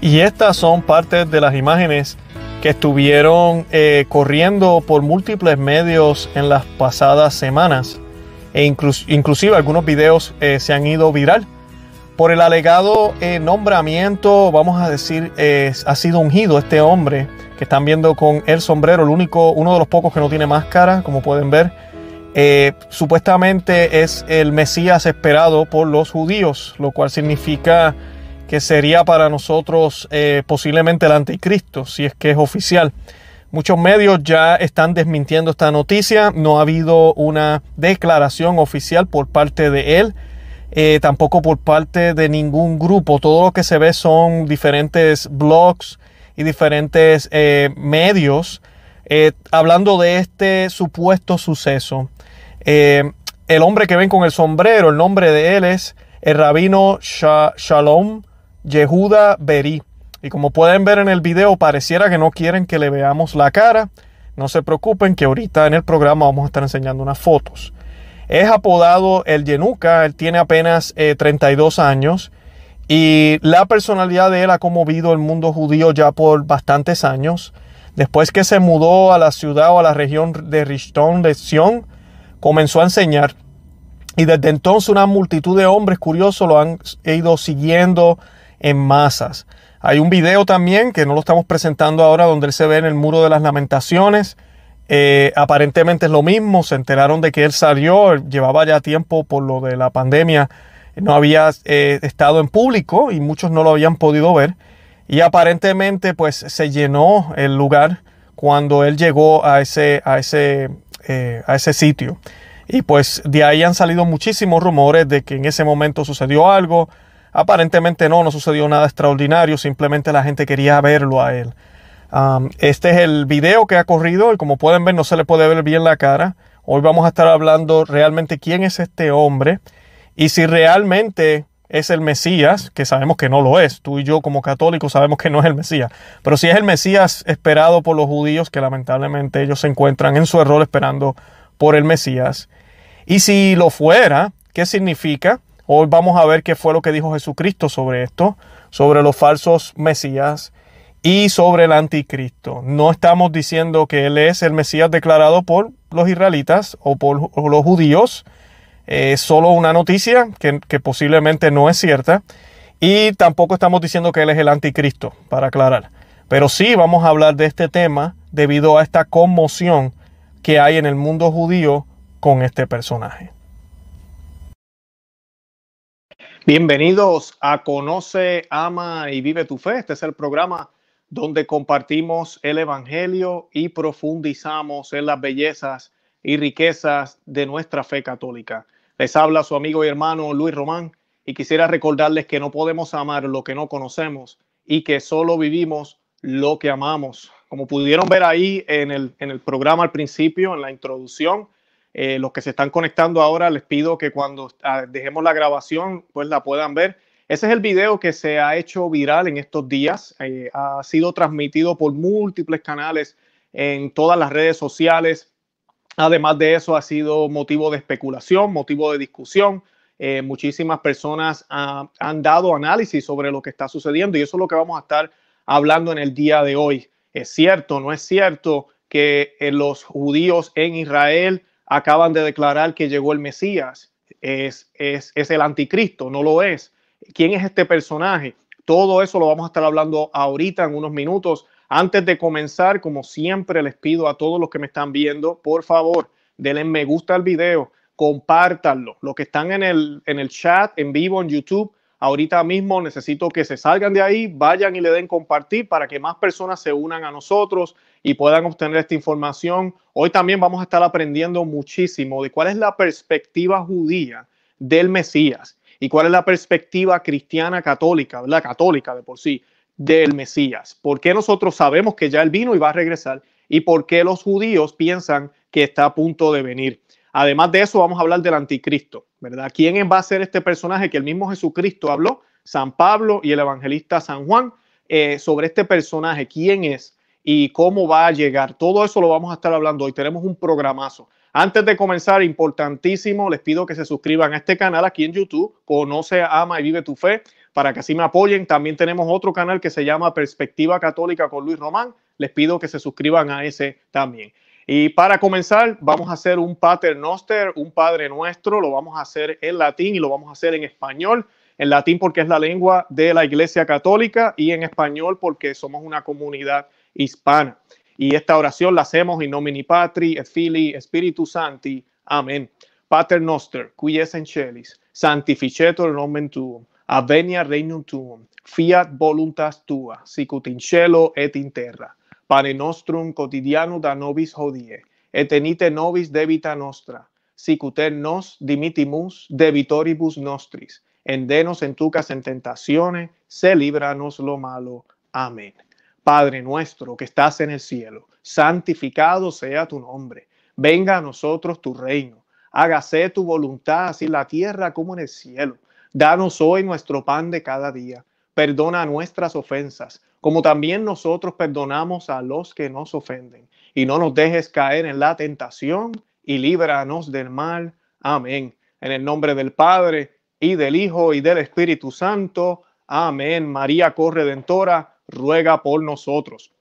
Y estas son partes de las imágenes que estuvieron eh, corriendo por múltiples medios en las pasadas semanas. E inclusive algunos videos eh, se han ido viral. Por el alegado eh, nombramiento, vamos a decir, ha sido ungido este hombre que están viendo con el sombrero, el único, uno de los pocos que no tiene máscara, como pueden ver. supuestamente es el Mesías esperado por los judíos, lo cual significa que sería para nosotros eh, posiblemente el anticristo, si es que es oficial. Muchos medios ya están desmintiendo esta noticia, no ha habido una declaración oficial por parte de él, eh, tampoco por parte de ningún grupo. Todo lo que se ve son diferentes blogs y diferentes eh, medios hablando de este supuesto suceso. el hombre que ven con el sombrero, el nombre de él es el rabino Shalom Yehuda Beri. Y como pueden ver en el video, pareciera que no quieren que le veamos la cara. No se preocupen que ahorita en el programa vamos a estar enseñando unas fotos. Es apodado el Yenuka, él tiene apenas 32 eh, años y la personalidad de él ha conmovido el mundo judío ya por bastantes años. Después que se mudó a la ciudad o a la región de Rishon de Sion, comenzó a enseñar y desde entonces una multitud de hombres curiosos lo han ido siguiendo, en masas. Hay un video también que no lo estamos presentando ahora donde él se ve en el muro de las lamentaciones. Eh, aparentemente es lo mismo, se enteraron de que él salió, llevaba ya tiempo por lo de la pandemia, no había eh, estado en público y muchos no lo habían podido ver. Y aparentemente pues se llenó el lugar cuando él llegó a ese, a ese, eh, a ese sitio. Y pues de ahí han salido muchísimos rumores de que en ese momento sucedió algo, Aparentemente no, no sucedió nada extraordinario, simplemente la gente quería verlo a él. Este es el video que ha corrido y como pueden ver no se le puede ver bien la cara. Hoy vamos a estar hablando realmente quién es este hombre y si realmente es el Mesías, que sabemos que no lo es. Tú y yo como católicos sabemos que no es el Mesías. Pero si es el Mesías esperado por los judíos, que lamentablemente ellos se encuentran en su error esperando por el Mesías. Y si lo fuera, ¿qué significa? Hoy vamos a ver qué fue lo que dijo Jesucristo sobre esto, sobre los falsos mesías y sobre el anticristo. No estamos diciendo que Él es el Mesías declarado por los israelitas o por los judíos. Es solo una noticia que, que posiblemente no es cierta. Y tampoco estamos diciendo que Él es el anticristo, para aclarar. Pero sí vamos a hablar de este tema debido a esta conmoción que hay en el mundo judío con este personaje. Bienvenidos a Conoce, Ama y Vive tu Fe. Este es el programa donde compartimos el Evangelio y profundizamos en las bellezas y riquezas de nuestra fe católica. Les habla su amigo y hermano Luis Román y quisiera recordarles que no podemos amar lo que no conocemos y que solo vivimos lo que amamos. Como pudieron ver ahí en el, en el programa al principio, en la introducción, eh, los que se están conectando ahora, les pido que cuando ah, dejemos la grabación, pues la puedan ver. Ese es el video que se ha hecho viral en estos días. Eh, ha sido transmitido por múltiples canales en todas las redes sociales. Además de eso, ha sido motivo de especulación, motivo de discusión. Eh, muchísimas personas han dado análisis sobre lo que está sucediendo y eso es lo que vamos a estar hablando en el día de hoy. ¿Es cierto? ¿No es cierto que los judíos en Israel acaban de declarar que llegó el Mesías, es, es, es el anticristo, no lo es. ¿Quién es este personaje? Todo eso lo vamos a estar hablando ahorita en unos minutos. Antes de comenzar, como siempre, les pido a todos los que me están viendo, por favor, denle me gusta al video, compártanlo. Los que están en el, en el chat en vivo en YouTube, ahorita mismo necesito que se salgan de ahí, vayan y le den compartir para que más personas se unan a nosotros y puedan obtener esta información. Hoy también vamos a estar aprendiendo muchísimo de cuál es la perspectiva judía del Mesías y cuál es la perspectiva cristiana católica, la católica de por sí, del Mesías. ¿Por qué nosotros sabemos que ya él vino y va a regresar? ¿Y por qué los judíos piensan que está a punto de venir? Además de eso, vamos a hablar del anticristo, ¿verdad? ¿Quién va a ser este personaje que el mismo Jesucristo habló? San Pablo y el evangelista San Juan eh, sobre este personaje, quién es, y cómo va a llegar. Todo eso lo vamos a estar hablando hoy. Tenemos un programazo. Antes de comenzar, importantísimo, les pido que se suscriban a este canal aquí en YouTube. Conoce, ama y vive tu fe. para que así me apoyen. También tenemos otro canal que se llama Perspectiva Católica con Luis Román. Les pido que se suscriban a ese también. Y para comenzar, vamos a hacer un Pater Noster, un Padre Nuestro. Lo vamos a hacer en latín y lo vamos a hacer en español. En latín porque es la lengua de la Iglesia Católica y en español porque somos una comunidad hispana. Y esta oración la hacemos in nomine Patri et Filii Spiritus Santi. Amén. Pater Noster, qui es en celis, sanctificetur nomen tuum Avenia regnum tuum, fiat voluntas tua, sicut in cielo et in terra. Pane nostrum quotidiano da nobis hodie, et enite nobis debita nostra, sicut nos dimitimus debitoribus nostris, endenos en tucas en tentaciones, se libranos lo malo. Amén. Padre nuestro que estás en el cielo, santificado sea tu nombre. Venga a nosotros tu reino. Hágase tu voluntad, así en la tierra como en el cielo. Danos hoy nuestro pan de cada día. Perdona nuestras ofensas, como también nosotros perdonamos a los que nos ofenden. Y no nos dejes caer en la tentación y líbranos del mal. Amén. En el nombre del Padre y del Hijo y del Espíritu Santo. Amén. María Corredentora, ruega por nosotros.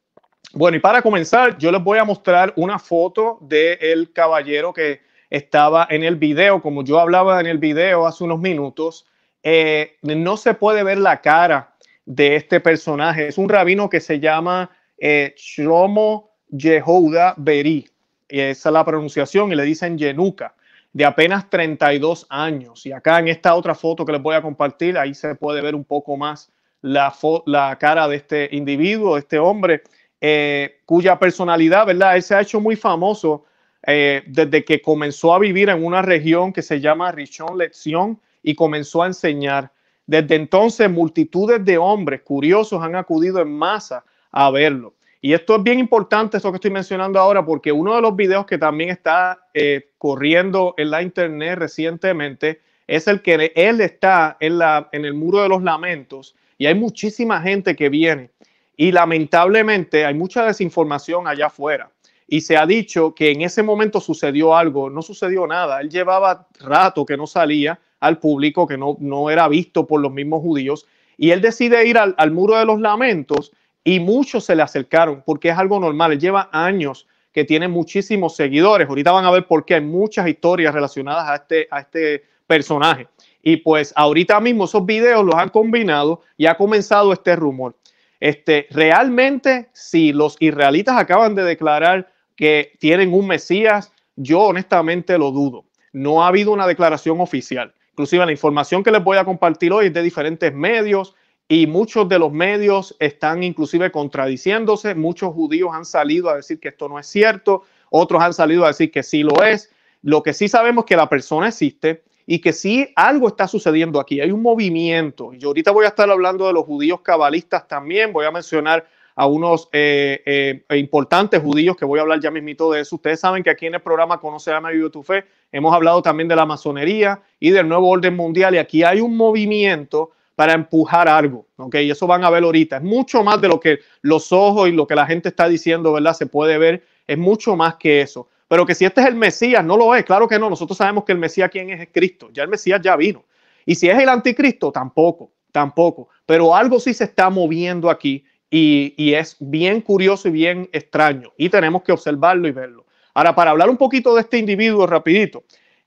Bueno, y para comenzar, yo les voy a mostrar una foto del caballero que estaba en el video, como yo hablaba en el video hace unos minutos. Eh, no se puede ver la cara de este personaje. Es un rabino que se llama eh, Shlomo Yehuda Beri. Esa es la pronunciación y le dicen Yenuka, de apenas 32 años. Y acá en esta otra foto que les voy a compartir, ahí se puede ver un poco más la, la cara de este individuo, de este hombre, eh, cuya personalidad, ¿verdad? Él se ha hecho muy famoso eh, desde que comenzó a vivir en una región que se llama Richon Lección y comenzó a enseñar. Desde entonces, multitudes de hombres curiosos han acudido en masa a verlo. Y esto es bien importante, esto que estoy mencionando ahora, porque uno de los videos que también está eh, corriendo en la internet recientemente es el que él está en, la, en el muro de los lamentos y hay muchísima gente que viene. Y lamentablemente hay mucha desinformación allá afuera. Y se ha dicho que en ese momento sucedió algo, no sucedió nada. Él llevaba rato que no salía al público, que no, no era visto por los mismos judíos. Y él decide ir al, muro de los lamentos y muchos se le acercaron porque es algo normal. Lleva años que tiene muchísimos seguidores. Ahorita van a ver por qué hay muchas historias relacionadas a este, a este personaje. Y pues ahorita mismo esos videos los han combinado y ha comenzado este rumor. Este, realmente, si los israelitas acaban de declarar que tienen un Mesías, yo honestamente lo dudo. No ha habido una declaración oficial. Inclusive la información que les voy a compartir hoy es de diferentes medios y muchos de los medios están inclusive contradiciéndose. Muchos judíos han salido a decir que esto no es cierto, otros han salido a decir que sí lo es. Lo que sí sabemos es que la persona existe y que sí algo está sucediendo aquí. Hay un movimiento. Yo ahorita voy a estar hablando de los judíos cabalistas también. Voy a mencionar a unos eh, eh, importantes judíos que voy a hablar ya mismito de eso. Ustedes saben que aquí en el programa Conoce a Vive tu Fe hemos hablado también de la masonería y del nuevo orden mundial y aquí hay un movimiento para empujar algo, ¿ok? Y eso van a ver ahorita. Es mucho más de lo que los ojos y lo que la gente está diciendo, ¿verdad? Se puede ver, es mucho más que eso. Pero que si este es el Mesías, no lo es, claro que no. Nosotros sabemos que el Mesías, ¿quién es? Es Cristo. Ya el Mesías ya vino. Y si es el anticristo, tampoco, tampoco. Pero algo sí se está moviendo aquí y, es bien curioso y bien extraño y tenemos que observarlo y verlo. Ahora, para hablar un poquito de este individuo rapidito,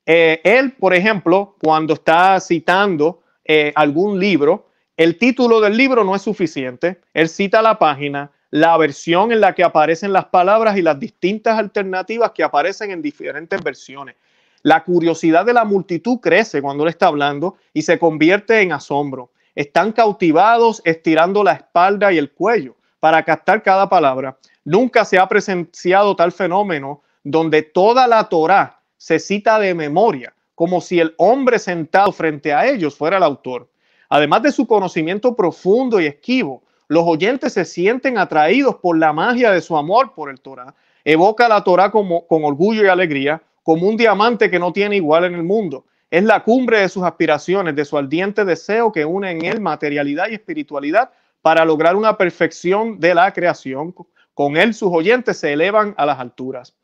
eh, él, por ejemplo, cuando está citando eh, algún libro, el título del libro no es suficiente, él cita la página, la versión en la que aparecen las palabras y las distintas alternativas que aparecen en diferentes versiones. La curiosidad de la multitud crece cuando él está hablando y se convierte en asombro están cautivados estirando la espalda y el cuello para captar cada palabra. Nunca se ha presenciado tal fenómeno donde toda la Torá se cita de memoria, como si el hombre sentado frente a ellos fuera el autor. Además de su conocimiento profundo y esquivo, los oyentes se sienten atraídos por la magia de su amor por el Torá. Evoca la Torá como, con orgullo y alegría, como un diamante que no tiene igual en el mundo. Es la cumbre de sus aspiraciones, de su ardiente deseo que une en él materialidad y espiritualidad para lograr una perfección de la creación. Con él sus oyentes se elevan a las alturas.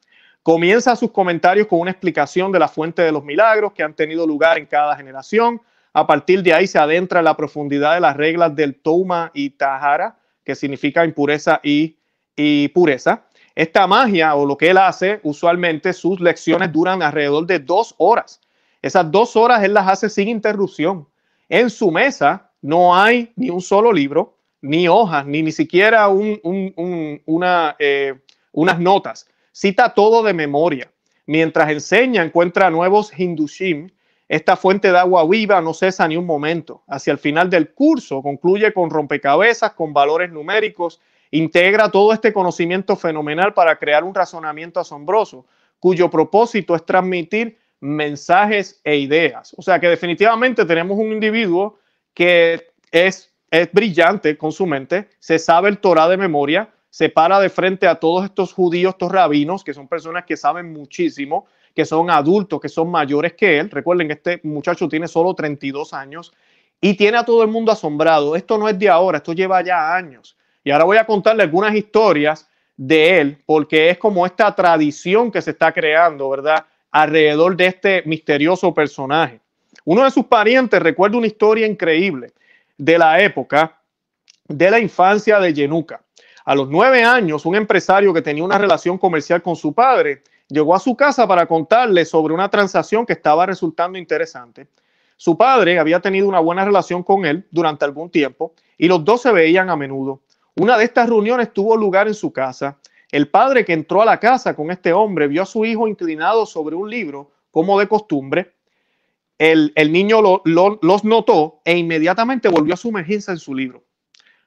Comienza sus comentarios con una explicación de la fuente de los milagros que han tenido lugar en cada generación. A partir de ahí se adentra en la profundidad de las reglas del Touma y Tahara, que significa impureza y, y pureza. Esta magia o lo que él hace, usualmente sus lecciones duran alrededor de dos horas. Esas dos horas él las hace sin interrupción. En su mesa no hay ni un solo libro, ni hojas, ni ni siquiera una, eh, unas notas. Cita todo de memoria. Mientras enseña, encuentra nuevos hindushim. Esta fuente de agua viva no cesa ni un momento. Hacia el final del curso concluye con rompecabezas, con valores numéricos, integra todo este conocimiento fenomenal para crear un razonamiento asombroso, cuyo propósito es transmitir mensajes e ideas. O sea que definitivamente tenemos un individuo que es, es brillante con su mente, se sabe el Torah de memoria, se para de frente a todos estos judíos, estos rabinos, que son personas que saben muchísimo, que son adultos, que son mayores que él. Recuerden este muchacho tiene solo 32 años y tiene a todo el mundo asombrado. Esto no es de ahora, esto lleva ya años. Y ahora voy a contarle algunas historias de él, porque es como esta tradición que se está creando, ¿verdad? Alrededor de este misterioso personaje. Uno de sus parientes recuerda una historia increíble de la época de la infancia de Yenuka. A los nueve años, un empresario que tenía una relación comercial con su padre llegó a su casa para contarle sobre una transacción que estaba resultando interesante. Su padre había tenido una buena relación con él durante algún tiempo y los dos se veían a menudo. Una de estas reuniones tuvo lugar en su casa el padre que entró a la casa con este hombre vio a su hijo inclinado sobre un libro, como de costumbre. El, niño los notó e inmediatamente volvió a sumergirse en su libro.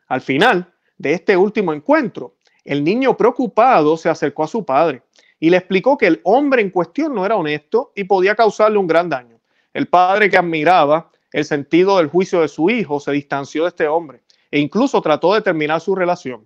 Al final de este último encuentro, el niño preocupado se acercó a su padre y le explicó que el hombre en cuestión no era honesto y podía causarle un gran daño. El padre que admiraba el sentido del juicio de su hijo se distanció de este hombre e incluso trató de terminar su relación.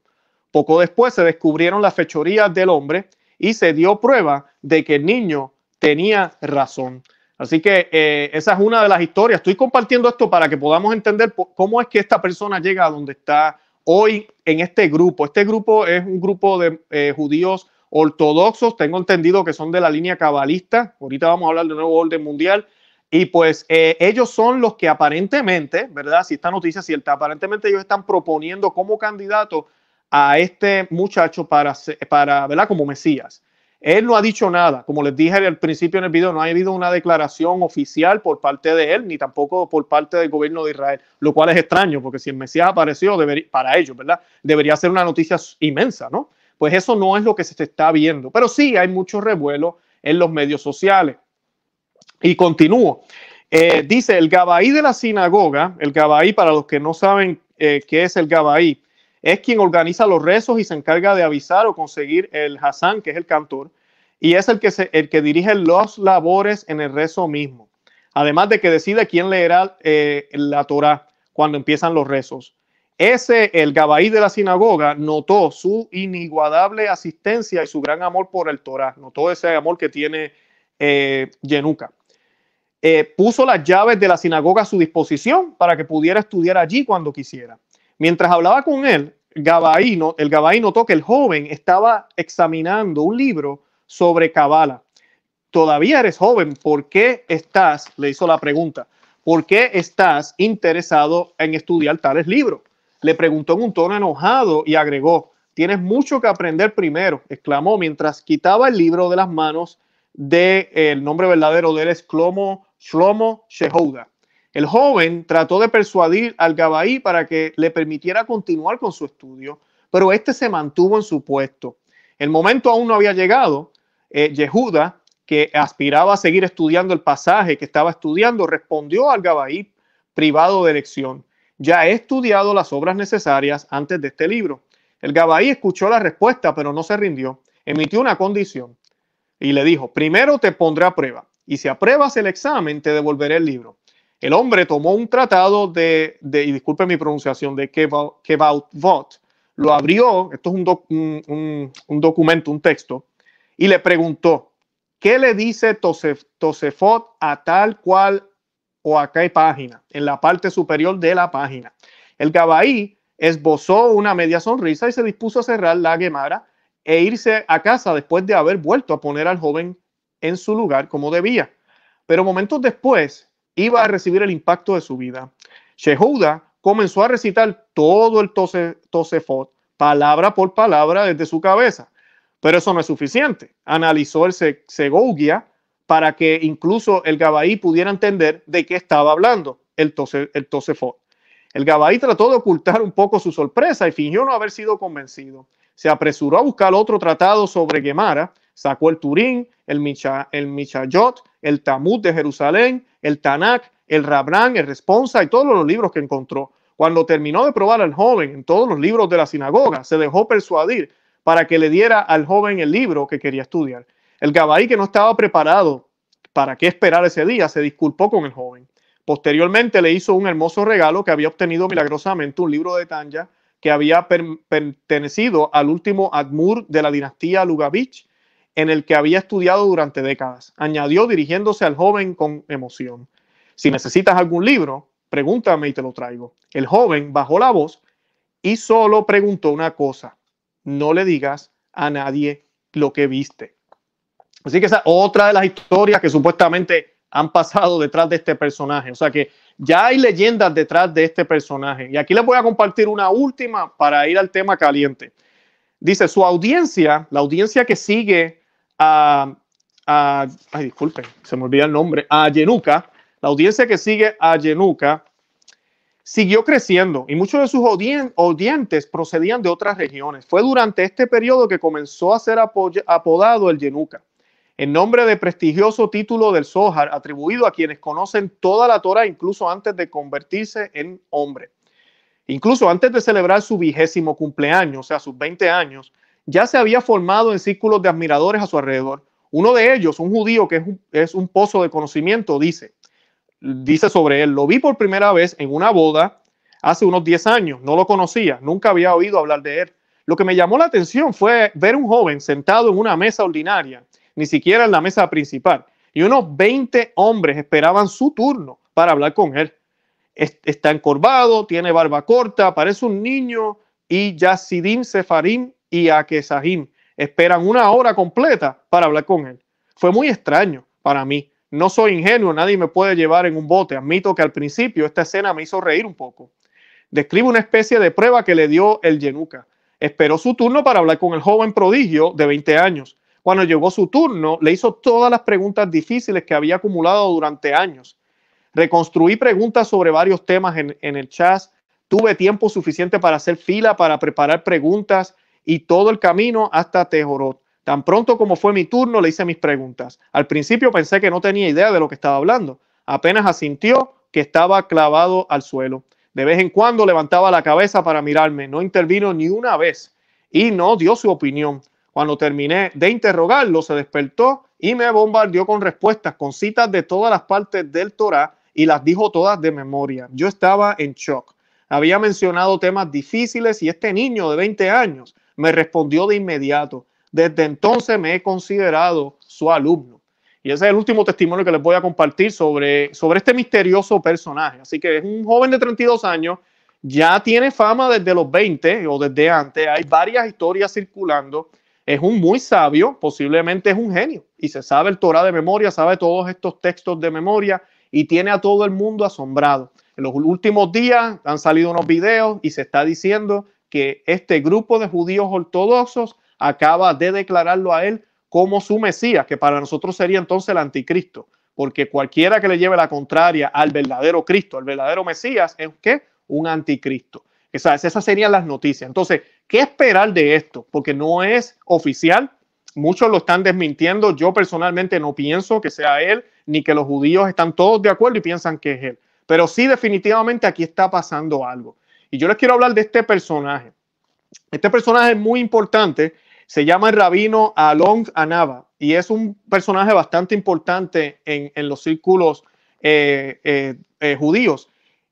Poco después se descubrieron las fechorías del hombre y se dio prueba de que el niño tenía razón. Así que eh, esa es una de las historias. Estoy compartiendo esto para que podamos entender cómo es que esta persona llega a donde está hoy en este grupo. Este grupo es un grupo de eh, judíos ortodoxos, tengo entendido que son de la línea cabalista. Ahorita vamos a hablar del nuevo orden mundial. Y pues eh, ellos son los que aparentemente, ¿verdad? Si esta noticia es cierta, aparentemente ellos están proponiendo como candidato a este muchacho para, para ¿verdad? Como Mesías. Él no ha dicho nada. Como les dije al principio en el video, no ha habido una declaración oficial por parte de él, ni tampoco por parte del gobierno de Israel, lo cual es extraño, porque si el Mesías apareció, para ellos, ¿verdad? Debería ser una noticia inmensa, ¿no? Pues eso no es lo que se está viendo. Pero sí hay mucho revuelo en los medios sociales. Y continúo. Eh, dice el Gabaí de la sinagoga, el Gabaí, para los que no saben eh, qué es el Gabaí, es quien organiza los rezos y se encarga de avisar o conseguir el Hassan, que es el cantor, y es el que, se, el que dirige los labores en el rezo mismo. Además de que decide quién leerá eh, la Torah cuando empiezan los rezos. Ese, el Gabaí de la sinagoga, notó su inigualable asistencia y su gran amor por el Torah. Notó ese amor que tiene eh, Yenuka. Eh, puso las llaves de la sinagoga a su disposición para que pudiera estudiar allí cuando quisiera. Mientras hablaba con él, Gabaíno, el Gabaí notó que el joven estaba examinando un libro sobre Kabbalah. Todavía eres joven, ¿por qué estás? Le hizo la pregunta. ¿Por qué estás interesado en estudiar tales libros? Le preguntó en un tono enojado y agregó, tienes mucho que aprender primero, exclamó mientras quitaba el libro de las manos del el nombre verdadero de él es Shlomo, Shlomo Shehouda. El joven trató de persuadir al Gabaí para que le permitiera continuar con su estudio, pero este se mantuvo en su puesto. El momento aún no había llegado. Eh, Yehuda, que aspiraba a seguir estudiando el pasaje que estaba estudiando, respondió al Gabaí privado de elección. Ya he estudiado las obras necesarias antes de este libro. El Gabaí escuchó la respuesta, pero no se rindió. Emitió una condición y le dijo, primero te pondré a prueba y si apruebas el examen te devolveré el libro. El hombre tomó un tratado de, y disculpe mi pronunciación, de Kebaut lo abrió, esto es un, documento, un texto, y le preguntó, ¿qué le dice Tosefot a tal cual o a qué página? En la parte superior de la página. El Gabaí esbozó una media sonrisa y se dispuso a cerrar la Gemara e irse a casa después de haber vuelto a poner al joven en su lugar como debía. Pero momentos después, iba a recibir el impacto de su vida. Shehuda comenzó a recitar todo el Tosefot, palabra por palabra desde su cabeza. Pero eso no es suficiente. Analizó el Segogia para que incluso el Gabaí pudiera entender de qué estaba hablando el, tose, el Tosefot. El Gabaí trató de ocultar un poco su sorpresa y fingió no haber sido convencido. Se apresuró a buscar otro tratado sobre Gemara, sacó el Turín, el, Micha, el Michayot, el Talmud de Jerusalén, el Tanakh, el Rabran, el Responsa y todos los libros que encontró. Cuando terminó de probar al joven en todos los libros de la sinagoga, se dejó persuadir para que le diera al joven el libro que quería estudiar. El Gabaí, que no estaba preparado para qué esperar ese día, se disculpó con el joven. Posteriormente le hizo un hermoso regalo que había obtenido milagrosamente, un libro de Tanya que había pertenecido al último Admur de la dinastía Lugavich, en el que había estudiado durante décadas. Añadió dirigiéndose al joven con emoción. Si necesitas algún libro, pregúntame y te lo traigo. El joven bajó la voz y solo preguntó una cosa. No le digas a nadie lo que viste. Así que esa otra de las historias que supuestamente han pasado detrás de este personaje. O sea que ya hay leyendas detrás de este personaje. Y aquí les voy a compartir una última para ir al tema caliente. Dice, su audiencia, la audiencia que sigue a, ay, disculpen, se me olvida el nombre, a Yenuka, la audiencia que sigue a Yenuka, siguió creciendo y muchos de sus oyentes procedían de otras regiones. Fue durante este periodo que comenzó a ser apodado el Yenuka en nombre de prestigioso título del Zohar atribuido a quienes conocen toda la Torah incluso antes de convertirse en hombre. Incluso antes de celebrar su vigésimo cumpleaños, o sea, sus 20 años, ya se había formado en círculos de admiradores a su alrededor. Uno de ellos, un judío que es un, pozo de conocimiento, dice, dice sobre él, lo vi por primera vez en una boda hace unos 10 años, no lo conocía, nunca había oído hablar de él. Lo que me llamó la atención fue ver un joven sentado en una mesa ordinaria ni siquiera en la mesa principal. Y unos 20 hombres esperaban su turno para hablar con él. Está encorvado, tiene barba corta, parece un niño y Yasidim Sefarim y Akesahim esperan una hora completa para hablar con él. Fue muy extraño para mí. No soy ingenuo, nadie me puede llevar en un bote. Admito que al principio esta escena me hizo reír un poco. Describe una especie de prueba que le dio el Yenuka. Esperó su turno para hablar con el joven prodigio de 20 años. Cuando llegó su turno, le hizo todas las preguntas difíciles que había acumulado durante años. Reconstruí preguntas sobre varios temas en, el chat. Tuve tiempo suficiente para hacer fila, para preparar preguntas y todo el camino hasta Tejorot. Tan pronto como fue mi turno, le hice mis preguntas. Al principio pensé que no tenía idea de lo que estaba hablando. Apenas asintió que estaba clavado al suelo. De vez en cuando levantaba la cabeza para mirarme. No intervino ni una vez y no dio su opinión. Cuando terminé de interrogarlo, se despertó y me bombardeó con respuestas, con citas de todas las partes del Torah y las dijo todas de memoria. Yo estaba en shock. Había mencionado temas difíciles y este niño de 20 años me respondió de inmediato. Desde entonces me he considerado su alumno. Y ese es el último testimonio que les voy a compartir sobre, sobre este misterioso personaje. Así que es un joven de 32 años, ya tiene fama desde los 20 o desde antes. Hay varias historias circulando es un muy sabio, posiblemente es un genio y se sabe el Torah de memoria, sabe todos estos textos de memoria y tiene a todo el mundo asombrado. En los últimos días han salido unos videos y se está diciendo que este grupo de judíos ortodoxos acaba de declararlo a él como su Mesías, que para nosotros sería entonces el anticristo, porque cualquiera que le lleve la contraria al verdadero Cristo, al verdadero Mesías, es que un anticristo. Esas serían las noticias. Entonces, ¿qué esperar de esto? Porque no es oficial. Muchos lo están desmintiendo. Yo personalmente no pienso que sea él, ni que los judíos están todos de acuerdo y piensan que es él. Pero sí, definitivamente aquí está pasando algo. Y yo les quiero hablar de este personaje. Este personaje es muy importante. Se llama el rabino Alon Anaba y es un personaje bastante importante en, los círculos eh, eh, eh, judíos.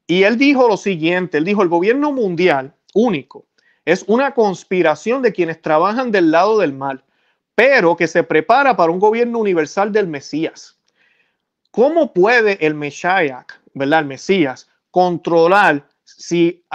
Y él dijo lo siguiente, él dijo, el gobierno mundial único es una conspiración de quienes trabajan del lado del mal, pero que se prepara para un gobierno universal del Mesías. ¿Cómo puede el Mesías, ¿verdad? El Mesías, controlar si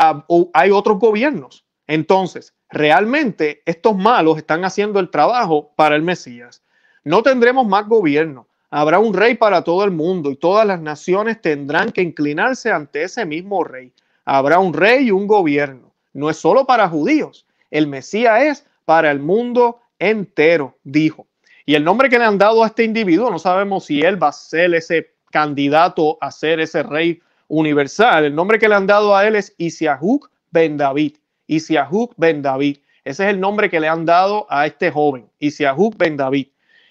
hay otros gobiernos? Entonces, realmente estos malos están haciendo el trabajo para el Mesías. No tendremos más gobierno. Habrá un rey para todo el mundo y todas las naciones tendrán que inclinarse ante ese mismo rey. Habrá un rey y un gobierno. No es solo para judíos. El Mesías es para el mundo entero, dijo. Y el nombre que le han dado a este individuo, no sabemos si él va a ser ese candidato a ser ese rey universal. El nombre que le han dado a él es Isiahuk ben David. Isiahuk ben David. Ese es el nombre que le han dado a este joven, Isiahuk ben David.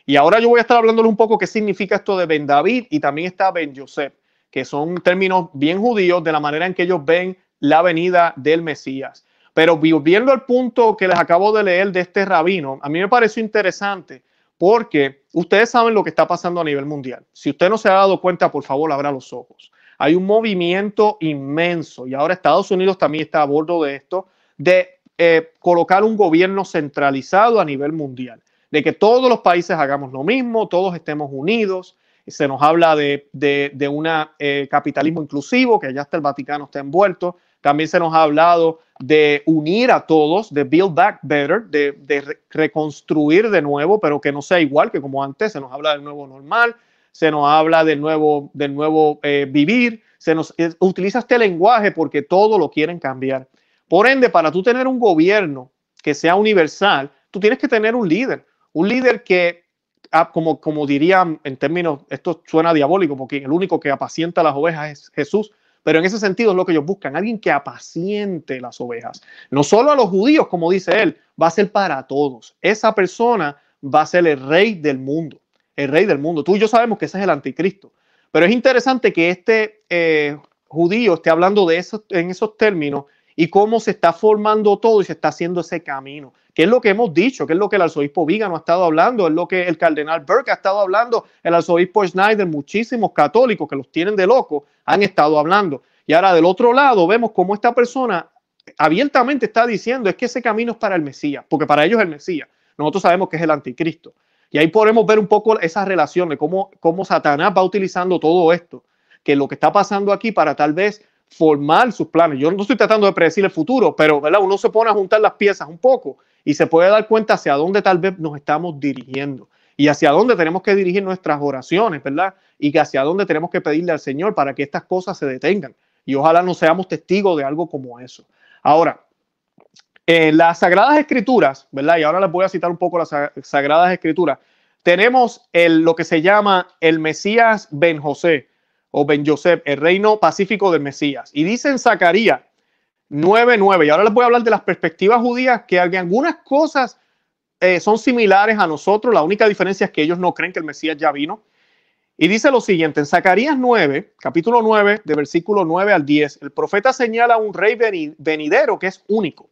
Y ahora yo voy a estar hablándole un poco qué significa esto de Ben David y también está Ben Joseph, que son términos bien judíos de la manera en que ellos ven la venida del Mesías. Pero viendo el punto que les acabo de leer de este rabino, a mí me pareció interesante porque ustedes saben lo que está pasando a nivel mundial. Si usted no se ha dado cuenta, por favor, abra los ojos. Hay un movimiento inmenso y ahora Estados Unidos también está a bordo de esto, de eh, colocar un gobierno centralizado a nivel mundial de que todos los países hagamos lo mismo, todos estemos unidos. Se nos habla de, de, un eh, capitalismo inclusivo, que ya hasta el Vaticano está envuelto. También se nos ha hablado de unir a todos, de build back better, de, de reconstruir de nuevo, pero que no sea igual que como antes. Se nos habla del nuevo normal, se nos habla del nuevo, del nuevo eh, vivir, se nos utiliza este lenguaje porque todo lo quieren cambiar. Por ende, para tú tener un gobierno que sea universal, tú tienes que tener un líder. Un líder que, ah, como, como dirían en términos, esto suena diabólico porque el único que apacienta las ovejas es Jesús, pero en ese sentido es lo que ellos buscan, alguien que apaciente las ovejas. No solo a los judíos, como dice él, va a ser para todos. Esa persona va a ser el rey del mundo, el rey del mundo. Tú y yo sabemos que ese es el anticristo. Pero es interesante que este eh, judío esté hablando de eso en esos términos y cómo se está formando todo y se está haciendo ese camino. ¿Qué es lo que hemos dicho? ¿Qué es lo que el arzobispo Vígano ha estado hablando? Es lo que el cardenal Burke ha estado hablando, el arzobispo Schneider, muchísimos católicos que los tienen de loco han estado hablando. Y ahora del otro lado vemos cómo esta persona abiertamente está diciendo es que ese camino es para el Mesías, porque para ellos es el Mesías. Nosotros sabemos que es el anticristo. Y ahí podemos ver un poco esa relación de cómo, cómo Satanás va utilizando todo esto, que lo que está pasando aquí para tal vez formar sus planes. Yo no estoy tratando de predecir el futuro, pero ¿verdad? uno se pone a juntar las piezas un poco y se puede dar cuenta hacia dónde tal vez nos estamos dirigiendo y hacia dónde tenemos que dirigir nuestras oraciones, ¿verdad? Y hacia dónde tenemos que pedirle al Señor para que estas cosas se detengan. Y ojalá no seamos testigos de algo como eso. Ahora, en las Sagradas Escrituras, ¿verdad? Y ahora les voy a citar un poco las Sagradas Escrituras. Tenemos el, lo que se llama el Mesías Ben José o Ben Joseph, el reino pacífico del Mesías. Y dice en Zacarías 9.9, y ahora les voy a hablar de las perspectivas judías, que algunas cosas eh, son similares a nosotros, la única diferencia es que ellos no creen que el Mesías ya vino. Y dice lo siguiente, en Zacarías 9, capítulo 9, de versículo 9 al 10, el profeta señala un rey venidero que es único.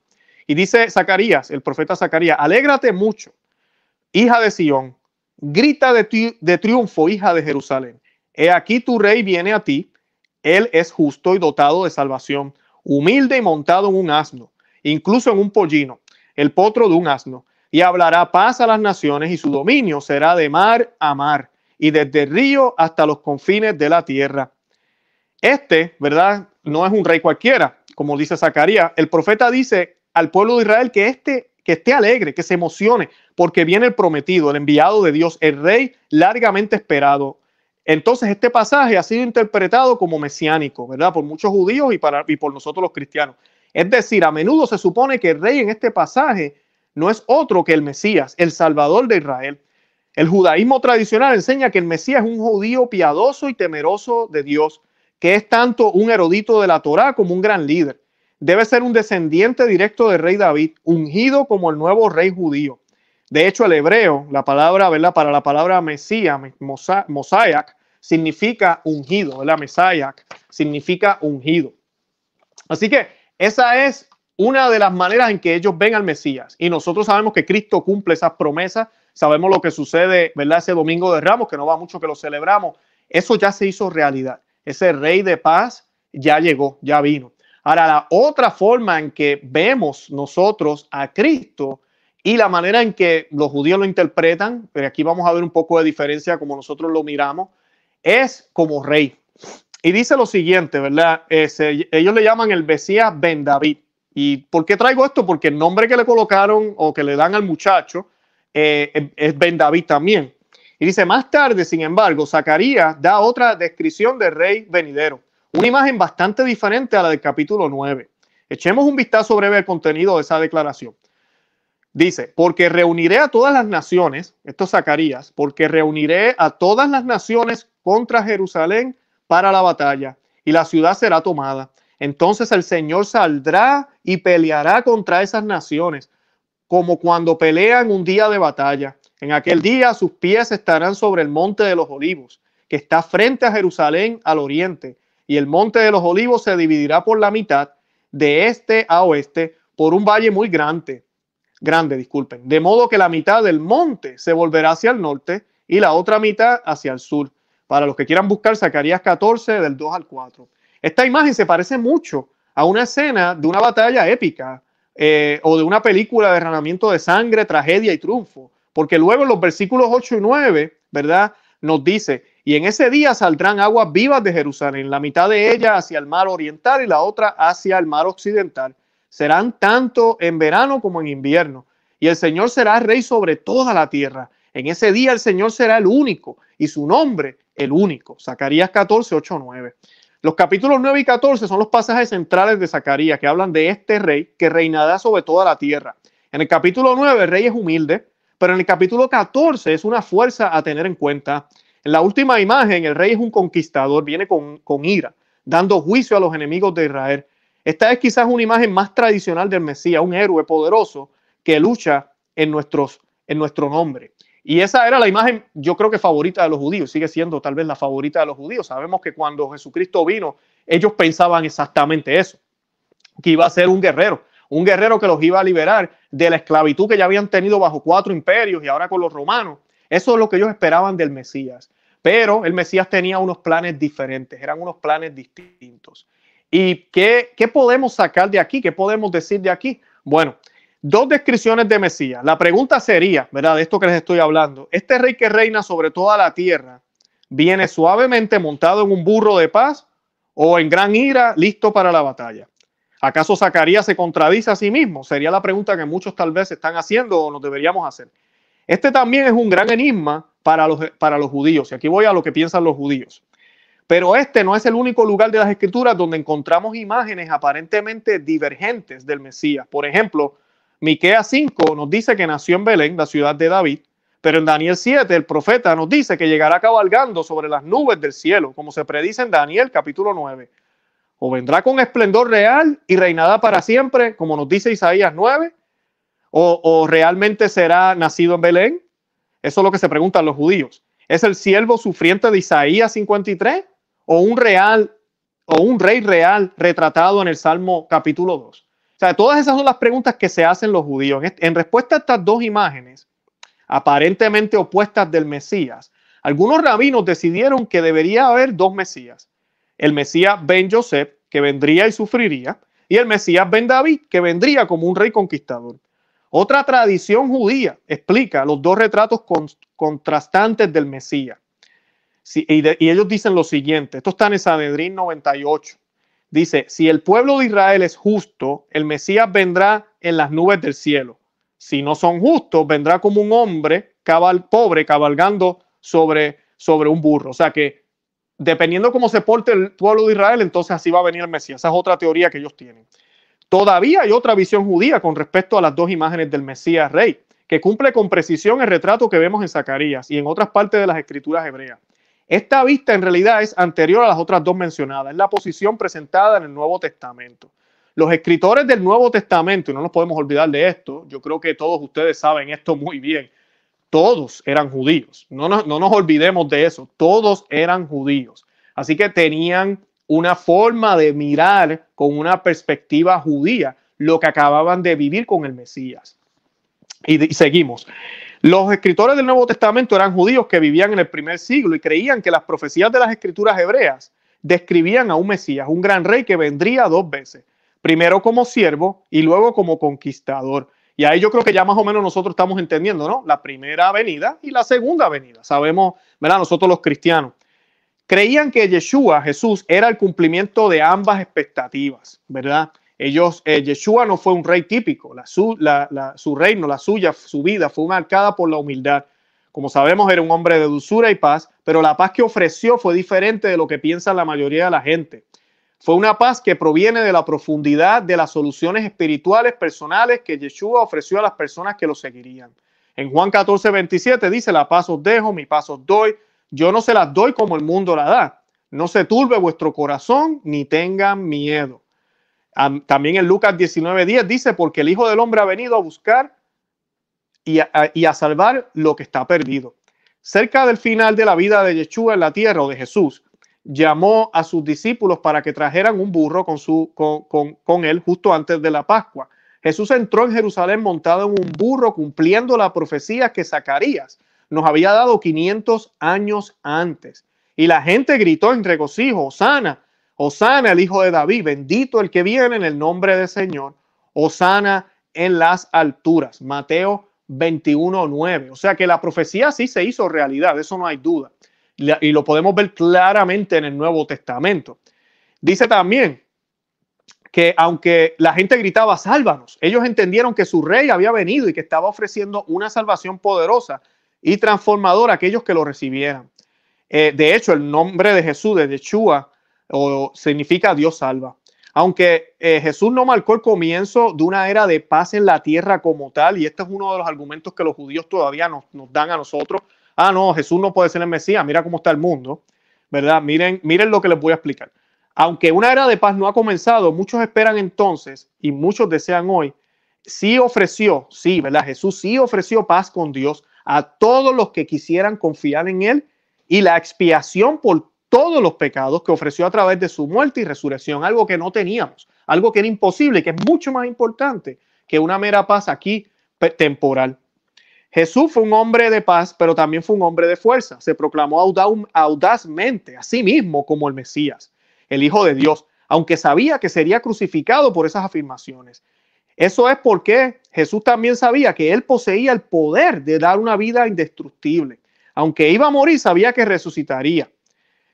Y dice Zacarías, el profeta Zacarías, alégrate mucho, hija de Sión, grita de, triunfo, hija de Jerusalén. He aquí tu rey viene a ti, él es justo y dotado de salvación, humilde y montado en un asno, incluso en un pollino, el potro de un asno, y hablará paz a las naciones y su dominio será de mar a mar y desde el río hasta los confines de la tierra. Este, ¿verdad? No es un rey cualquiera, como dice Zacarías. El profeta dice al pueblo de Israel que este que esté alegre, que se emocione, porque viene el prometido, el enviado de Dios, el rey largamente esperado, entonces, este pasaje ha sido interpretado como mesiánico, ¿verdad? Por muchos judíos y, para, y por nosotros los cristianos. Es decir, a menudo se supone que el rey en este pasaje no es otro que el Mesías, el Salvador de Israel. El judaísmo tradicional enseña que el Mesías es un judío piadoso y temeroso de Dios, que es tanto un erudito de la Torá como un gran líder. Debe ser un descendiente directo del rey David, ungido como el nuevo rey judío. De hecho, el hebreo, la palabra, ¿verdad? Para la palabra Mesías, Mosaic, significa ungido, ¿verdad? Messiah significa ungido. Así que esa es una de las maneras en que ellos ven al Mesías. Y nosotros sabemos que Cristo cumple esas promesas. Sabemos lo que sucede, ¿verdad? Ese domingo de Ramos, que no va mucho que lo celebramos. Eso ya se hizo realidad. Ese rey de paz ya llegó, ya vino. Ahora, la otra forma en que vemos nosotros a Cristo y la manera en que los judíos lo interpretan, pero aquí vamos a ver un poco de diferencia como nosotros lo miramos, es como rey. Y dice lo siguiente, ¿verdad? ellos le llaman el Mesías Ben David. ¿Y por qué traigo esto? Porque el nombre que le colocaron o que le dan al muchacho eh, es Ben David también. Y dice, más tarde, sin embargo, Zacarías da otra descripción del rey venidero, una imagen bastante diferente a la del capítulo 9. Echemos un vistazo breve al contenido de esa declaración. Dice, porque reuniré a todas las naciones, esto es Zacarías, porque reuniré a todas las naciones contra Jerusalén para la batalla, y la ciudad será tomada. Entonces el Señor saldrá y peleará contra esas naciones, como cuando pelean un día de batalla. En aquel día sus pies estarán sobre el monte de los olivos, que está frente a Jerusalén al oriente, y el monte de los olivos se dividirá por la mitad, de este a oeste, por un valle muy grande grande, disculpen. De modo que la mitad del monte se volverá hacia el norte y la otra mitad hacia el sur. Para los que quieran buscar, Zacarías 14 del 2 al 4. Esta imagen se parece mucho a una escena de una batalla épica eh, o de una película de derramamiento de sangre, tragedia y triunfo. Porque luego en los versículos 8 y 9, ¿verdad? Nos dice, y en ese día saldrán aguas vivas de Jerusalén, la mitad de ella hacia el mar oriental y la otra hacia el mar occidental serán tanto en verano como en invierno. Y el Señor será rey sobre toda la tierra. En ese día el Señor será el único y su nombre el único. Zacarías 14, 8, 9. Los capítulos 9 y 14 son los pasajes centrales de Zacarías que hablan de este rey que reinará sobre toda la tierra. En el capítulo 9 el rey es humilde, pero en el capítulo 14 es una fuerza a tener en cuenta. En la última imagen el rey es un conquistador, viene con, ira, dando juicio a los enemigos de Israel. Esta es quizás una imagen más tradicional del Mesías, un héroe poderoso que lucha en, nuestros, en nuestro nombre. Y esa era la imagen, yo creo que favorita de los judíos, sigue siendo tal vez la favorita de los judíos. Sabemos que cuando Jesucristo vino, ellos pensaban exactamente eso, que iba a ser un guerrero, un guerrero que los iba a liberar de la esclavitud que ya habían tenido bajo cuatro imperios y ahora con los romanos. Eso es lo que ellos esperaban del Mesías. Pero el Mesías tenía unos planes diferentes, eran unos planes distintos. ¿Y qué, podemos sacar de aquí? ¿Qué podemos decir de aquí? Bueno, dos descripciones de Mesías. La pregunta sería, ¿verdad? De esto que les estoy hablando. Este rey que reina sobre toda la tierra viene suavemente montado en un burro de paz o en gran ira, listo para la batalla. ¿Acaso Zacarías se contradice a sí mismo? Sería la pregunta que muchos tal vez están haciendo o nos deberíamos hacer. Este también es un gran enigma para los, para los judíos. Y aquí voy a lo que piensan los judíos. Pero este no es el único lugar de las escrituras donde encontramos imágenes aparentemente divergentes del Mesías. Por ejemplo, Miqueas 5 nos dice que nació en Belén, la ciudad de David, pero en Daniel 7 el profeta nos dice que llegará cabalgando sobre las nubes del cielo, como se predice en Daniel capítulo 9. O vendrá con esplendor real y reinará para siempre, como nos dice Isaías 9, o, o realmente será nacido en Belén. Eso es lo que se preguntan los judíos. ¿Es el siervo sufriente de Isaías 53? o un real o un rey real retratado en el Salmo capítulo 2? O sea, todas esas son las preguntas que se hacen los judíos. En respuesta a estas dos imágenes, aparentemente opuestas del Mesías, algunos rabinos decidieron que debería haber dos Mesías. El Mesías Ben Joseph, que vendría y sufriría, y el Mesías Ben David, que vendría como un rey conquistador. Otra tradición judía explica los dos retratos contrastantes del Mesías y, ellos dicen lo siguiente, esto está en Sanedrín 98. Dice, si el pueblo de Israel es justo, el Mesías vendrá en las nubes del cielo. Si no son justos, vendrá como un hombre cabal, pobre cabalgando sobre, sobre un burro. O sea que dependiendo cómo se porte el pueblo de Israel, entonces así va a venir el Mesías. Esa es otra teoría que ellos tienen. Todavía hay otra visión judía con respecto a las dos imágenes del Mesías rey, que cumple con precisión el retrato que vemos en Zacarías y en otras partes de las escrituras hebreas. Esta vista en realidad es anterior a las otras dos mencionadas, es la posición presentada en el Nuevo Testamento. Los escritores del Nuevo Testamento, y no nos podemos olvidar de esto, yo creo que todos ustedes saben esto muy bien, todos eran judíos, no nos, no nos olvidemos de eso, todos eran judíos. Así que tenían una forma de mirar con una perspectiva judía lo que acababan de vivir con el Mesías. Y, y seguimos. Los escritores del Nuevo Testamento eran judíos que vivían en el primer siglo y creían que las profecías de las escrituras hebreas describían a un Mesías, un gran rey que vendría dos veces, primero como siervo y luego como conquistador. Y ahí yo creo que ya más o menos nosotros estamos entendiendo, ¿no? La primera venida y la segunda venida. Sabemos, ¿verdad? Nosotros los cristianos. Creían que Yeshua, Jesús, era el cumplimiento de ambas expectativas, ¿verdad? Ellos, eh, Yeshua no fue un rey típico, su reino, la suya, su vida fue marcada por la humildad. Como sabemos, era un hombre de dulzura y paz, pero la paz que ofreció fue diferente de lo que piensa la mayoría de la gente. Fue una paz que proviene de la profundidad de las soluciones espirituales personales que Yeshua ofreció a las personas que lo seguirían. En Juan 14, 27 dice, la paz os dejo, mi paz os doy. Yo no se las doy como el mundo la da. No se turbe vuestro corazón ni tengan miedo. También en Lucas 19, 10 dice, porque el Hijo del Hombre ha venido a buscar y a, salvar lo que está perdido. Cerca del final de la vida de Yeshua en la tierra o de Jesús, llamó a sus discípulos para que trajeran un burro con, su, con, con, él justo antes de la Pascua. Jesús entró en Jerusalén montado en un burro cumpliendo la profecía que Zacarías nos había dado 500 años antes. Y la gente gritó en regocijo, Osana, Osana el hijo de David, bendito el que viene en el nombre del Señor, Osana en las alturas. Mateo 21.9. O sea que la profecía sí se hizo realidad, eso no hay duda. Y lo podemos ver claramente en el Nuevo Testamento. Dice también que aunque la gente gritaba, sálvanos, ellos entendieron que su rey había venido y que estaba ofreciendo una salvación poderosa y transformadora a aquellos que lo recibieran. Eh, de hecho, el nombre de Jesús, de Yeshua, o, significa Dios salva. Aunque eh, Jesús no marcó el comienzo de una era de paz en la tierra como tal, y este es uno de los argumentos que los judíos todavía nos, dan a nosotros. Ah, no, Jesús no puede ser el Mesías, mira cómo está el mundo, ¿verdad? Miren, miren lo que les voy a explicar. Aunque una era de paz no ha comenzado, muchos esperan entonces, y muchos desean hoy, sí ofreció, sí, ¿verdad? Jesús sí ofreció paz con Dios a todos los que quisieran confiar en Él y la expiación por todos los pecados que ofreció a través de su muerte y resurrección, algo que no teníamos, algo que era imposible, que es mucho más importante que una mera paz aquí temporal. Jesús fue un hombre de paz, pero también fue un hombre de fuerza. Se proclamó audazmente a sí mismo como el Mesías, el Hijo de Dios, aunque sabía que sería crucificado por esas afirmaciones. Eso es porque Jesús también sabía que él poseía el poder de dar una vida indestructible. Aunque iba a morir, sabía que resucitaría.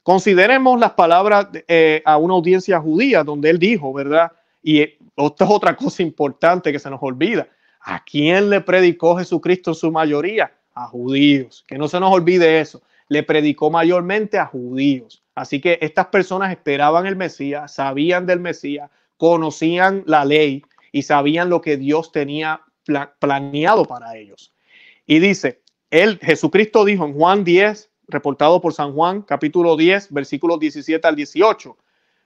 Consideremos las palabras eh, a una audiencia judía donde él dijo, ¿verdad? Y esto es otra cosa importante que se nos olvida. ¿A quién le predicó Jesucristo en su mayoría? A judíos. Que no se nos olvide eso. Le predicó mayormente a judíos. Así que estas personas esperaban el Mesías, sabían del Mesías, conocían la ley y sabían lo que Dios tenía planeado para ellos. Y dice, él, Jesucristo dijo en Juan 10, reportado por San Juan, capítulo 10, versículos 17 al 18.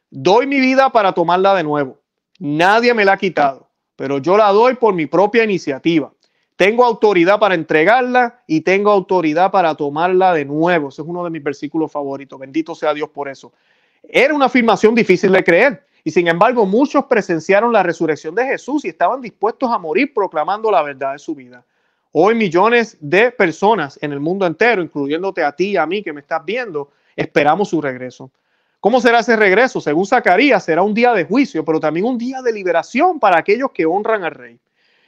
Doy mi vida para tomarla de nuevo. Nadie me la ha quitado, pero yo la doy por mi propia iniciativa. Tengo autoridad para entregarla y tengo autoridad para tomarla de nuevo. Ese es uno de mis versículos favoritos. Bendito sea Dios por eso. Era una afirmación difícil de creer. Y sin embargo, muchos presenciaron la resurrección de Jesús y estaban dispuestos a morir proclamando la verdad de su vida. Hoy millones de personas en el mundo entero, incluyéndote a ti y a mí que me estás viendo, esperamos su regreso. ¿Cómo será ese regreso? Según Zacarías, será un día de juicio, pero también un día de liberación para aquellos que honran al rey.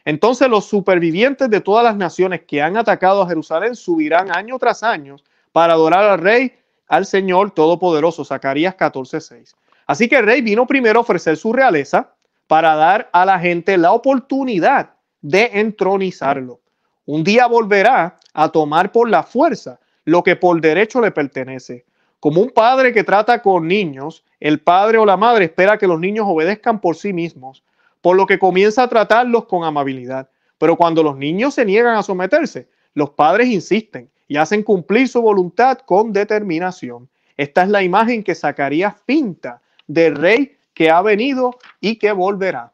Entonces los supervivientes de todas las naciones que han atacado a Jerusalén subirán año tras año para adorar al rey, al Señor Todopoderoso. Zacarías 14:6. Así que el rey vino primero a ofrecer su realeza para dar a la gente la oportunidad de entronizarlo. Un día volverá a tomar por la fuerza lo que por derecho le pertenece. Como un padre que trata con niños, el padre o la madre espera que los niños obedezcan por sí mismos, por lo que comienza a tratarlos con amabilidad. Pero cuando los niños se niegan a someterse, los padres insisten y hacen cumplir su voluntad con determinación. Esta es la imagen que Zacarías pinta del rey que ha venido y que volverá.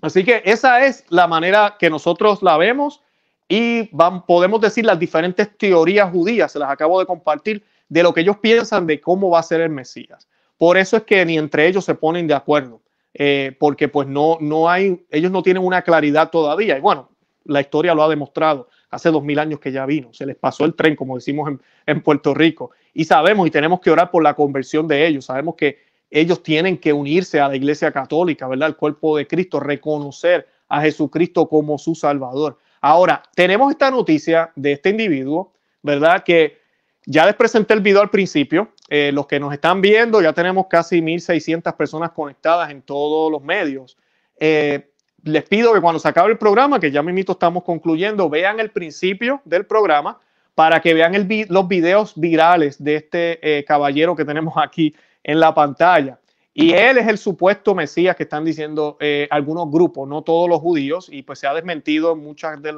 Así que esa es la manera que nosotros la vemos y podemos decir las diferentes teorías judías, se las acabo de compartir, de lo que ellos piensan de cómo va a ser el Mesías. Por eso es que ni entre ellos se ponen de acuerdo, eh, porque pues no, no hay, ellos no tienen una claridad todavía. Y bueno, la historia lo ha demostrado. Hace dos mil años que ya vino, se les pasó el tren, como decimos en, en Puerto Rico. Y sabemos y tenemos que orar por la conversión de ellos. Sabemos que ellos tienen que unirse a la Iglesia Católica, ¿verdad? El cuerpo de Cristo, reconocer a Jesucristo como su Salvador. Ahora, tenemos esta noticia de este individuo, ¿verdad? Que ya les presenté el video al principio. Eh, los que nos están viendo, ya tenemos casi 1.600 personas conectadas en todos los medios. Eh, les pido que cuando se acabe el programa, que ya mismito estamos concluyendo, vean el principio del programa para que vean los videos virales de este eh, caballero que tenemos aquí en la pantalla. Y él es el supuesto Mesías que están diciendo eh, algunos grupos, no todos los judíos, y pues se ha desmentido en muchas de,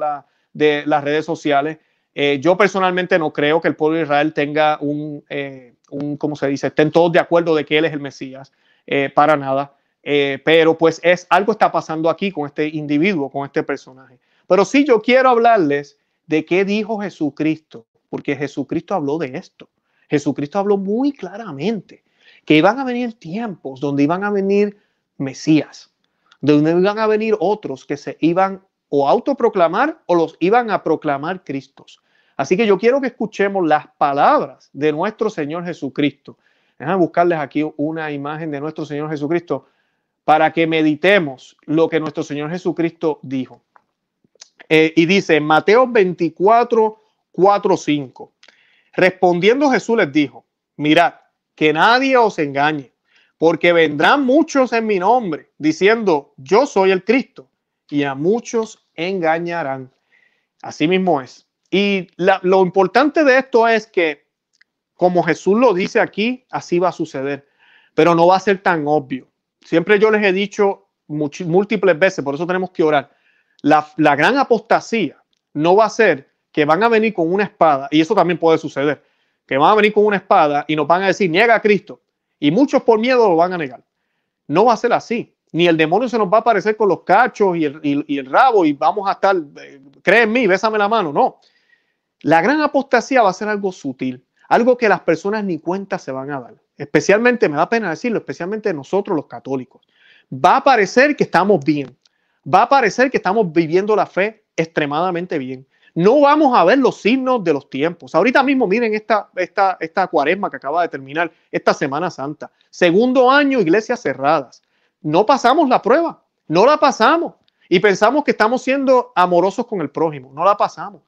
de las redes sociales. Eh, yo personalmente no creo que el pueblo de Israel tenga un, un, ¿cómo se dice? Estén todos de acuerdo de que él es el Mesías, para nada. pero pues es algo está pasando aquí con este individuo, con este personaje. Pero sí yo quiero hablarles de qué dijo Jesucristo, porque Jesucristo habló de esto. Jesucristo habló muy claramente que iban a venir tiempos donde iban a venir Mesías, donde iban a venir otros que se iban o autoproclamar o los iban a proclamar Cristos. Así que yo quiero que escuchemos las palabras de nuestro Señor Jesucristo. Déjame buscarles aquí una imagen de nuestro Señor Jesucristo para que meditemos lo que nuestro Señor Jesucristo dijo. Eh, y dice en Mateo 24, 4, 5. Respondiendo Jesús les dijo, mirad, que nadie os engañe, porque vendrán muchos en mi nombre, diciendo, yo soy el Cristo, y a muchos engañarán. Así mismo es. Y lo importante de esto es que, como Jesús lo dice aquí, así va a suceder, pero no va a ser tan obvio. Siempre yo les he dicho múltiples veces, por eso tenemos que orar la, gran apostasía no va a ser que van a venir con una espada, y eso también puede suceder, que van a venir con una espada y nos van a decir, niega a Cristo, y muchos por miedo lo van a negar. No va a ser así. Ni el demonio se nos va a aparecer con los cachos y el, rabo y vamos a estar, eh, cree en mí, bésame la mano. No. La gran apostasía va a ser algo sutil, algo que las personas ni cuenta se van a dar. Especialmente, me da pena decirlo, especialmente nosotros los católicos. Va a parecer que estamos bien, va a parecer que estamos viviendo la fe extremadamente bien. No vamos a ver los signos de los tiempos. Ahorita mismo, miren esta, esta, esta cuaresma que acaba de terminar, esta Semana Santa. Segundo año, iglesias cerradas. No pasamos la prueba, no la pasamos. Y pensamos que estamos siendo amorosos con el prójimo, no la pasamos.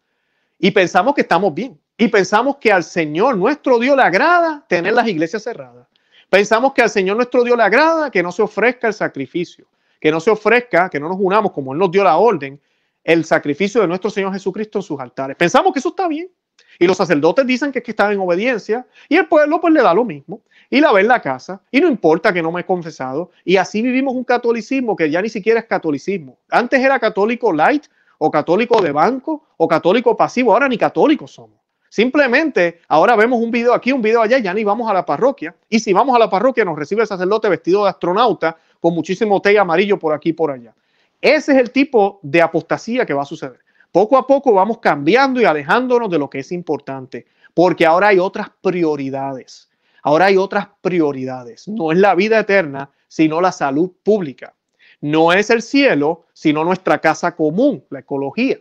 Y pensamos que estamos bien. Y pensamos que al Señor nuestro Dios le agrada tener las iglesias cerradas. Pensamos que al Señor nuestro Dios le agrada que no se ofrezca el sacrificio que no se ofrezca, que no nos unamos como Él nos dio la orden, el sacrificio de nuestro Señor Jesucristo en sus altares. Pensamos que eso está bien. Y los sacerdotes dicen que, es que están en obediencia y el pueblo pues le da lo mismo. Y la ve en la casa y no importa que no me he confesado. Y así vivimos un catolicismo que ya ni siquiera es catolicismo. Antes era católico light o católico de banco o católico pasivo. Ahora ni católicos somos. Simplemente ahora vemos un video aquí, un video allá, ya ni vamos a la parroquia. Y si vamos a la parroquia nos recibe el sacerdote vestido de astronauta con muchísimo té amarillo por aquí y por allá. Ese es el tipo de apostasía que va a suceder. Poco a poco vamos cambiando y alejándonos de lo que es importante, porque ahora hay otras prioridades. Ahora hay otras prioridades. No es la vida eterna, sino la salud pública. No es el cielo, sino nuestra casa común, la ecología.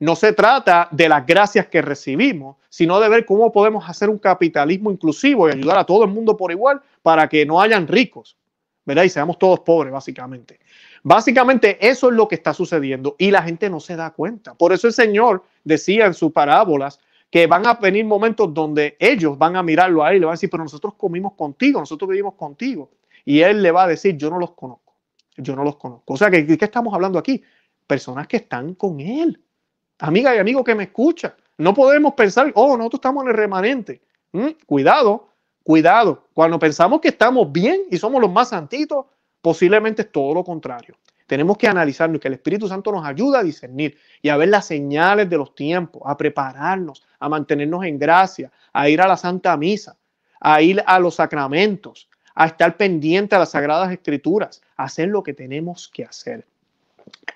No se trata de las gracias que recibimos, sino de ver cómo podemos hacer un capitalismo inclusivo y ayudar a todo el mundo por igual para que no hayan ricos, ¿verdad? Y seamos todos pobres, básicamente. Básicamente eso es lo que está sucediendo y la gente no se da cuenta. Por eso el Señor decía en sus parábolas que van a venir momentos donde ellos van a mirarlo a él y le van a decir, pero nosotros comimos contigo, nosotros vivimos contigo. Y él le va a decir, yo no los conozco, yo no los conozco. O sea, ¿qué, qué estamos hablando aquí? Personas que están con él. Amiga y amigo que me escucha. No podemos pensar, oh, nosotros estamos en el remanente. Mm, cuidado, Cuidado, cuando pensamos que estamos bien y somos los más santitos, posiblemente es todo lo contrario. Tenemos que analizarnos que el Espíritu Santo nos ayuda a discernir y a ver las señales de los tiempos, a prepararnos, a mantenernos en gracia, a ir a la Santa Misa, a ir a los sacramentos, a estar pendiente a las Sagradas Escrituras, a hacer lo que tenemos que hacer.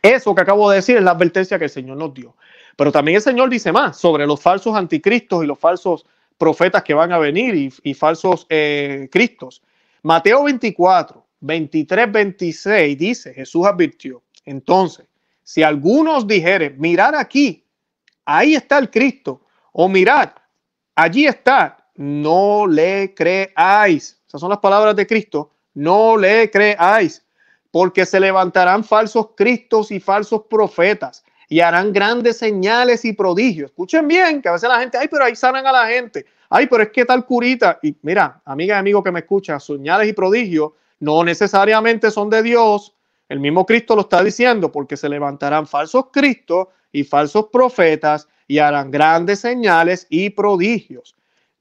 Eso que acabo de decir es la advertencia que el Señor nos dio. Pero también el Señor dice más sobre los falsos anticristos y los falsos profetas que van a venir y, falsos eh, cristos. Mateo 24, 23, 26 dice, Jesús advirtió, entonces, si algunos dijeren, mirad aquí, ahí está el Cristo, o mirad, allí está, no le creáis. Esas son las palabras de Cristo, no le creáis, porque se levantarán falsos cristos y falsos profetas y harán grandes señales y prodigios. Escuchen bien, que a veces la gente, ay, pero ahí sanan a la gente. Ay, pero es que tal curita. Y mira, amiga y amigo que me escucha, señales y prodigios no necesariamente son de Dios. El mismo Cristo lo está diciendo porque se levantarán falsos cristos y falsos profetas y harán grandes señales y prodigios.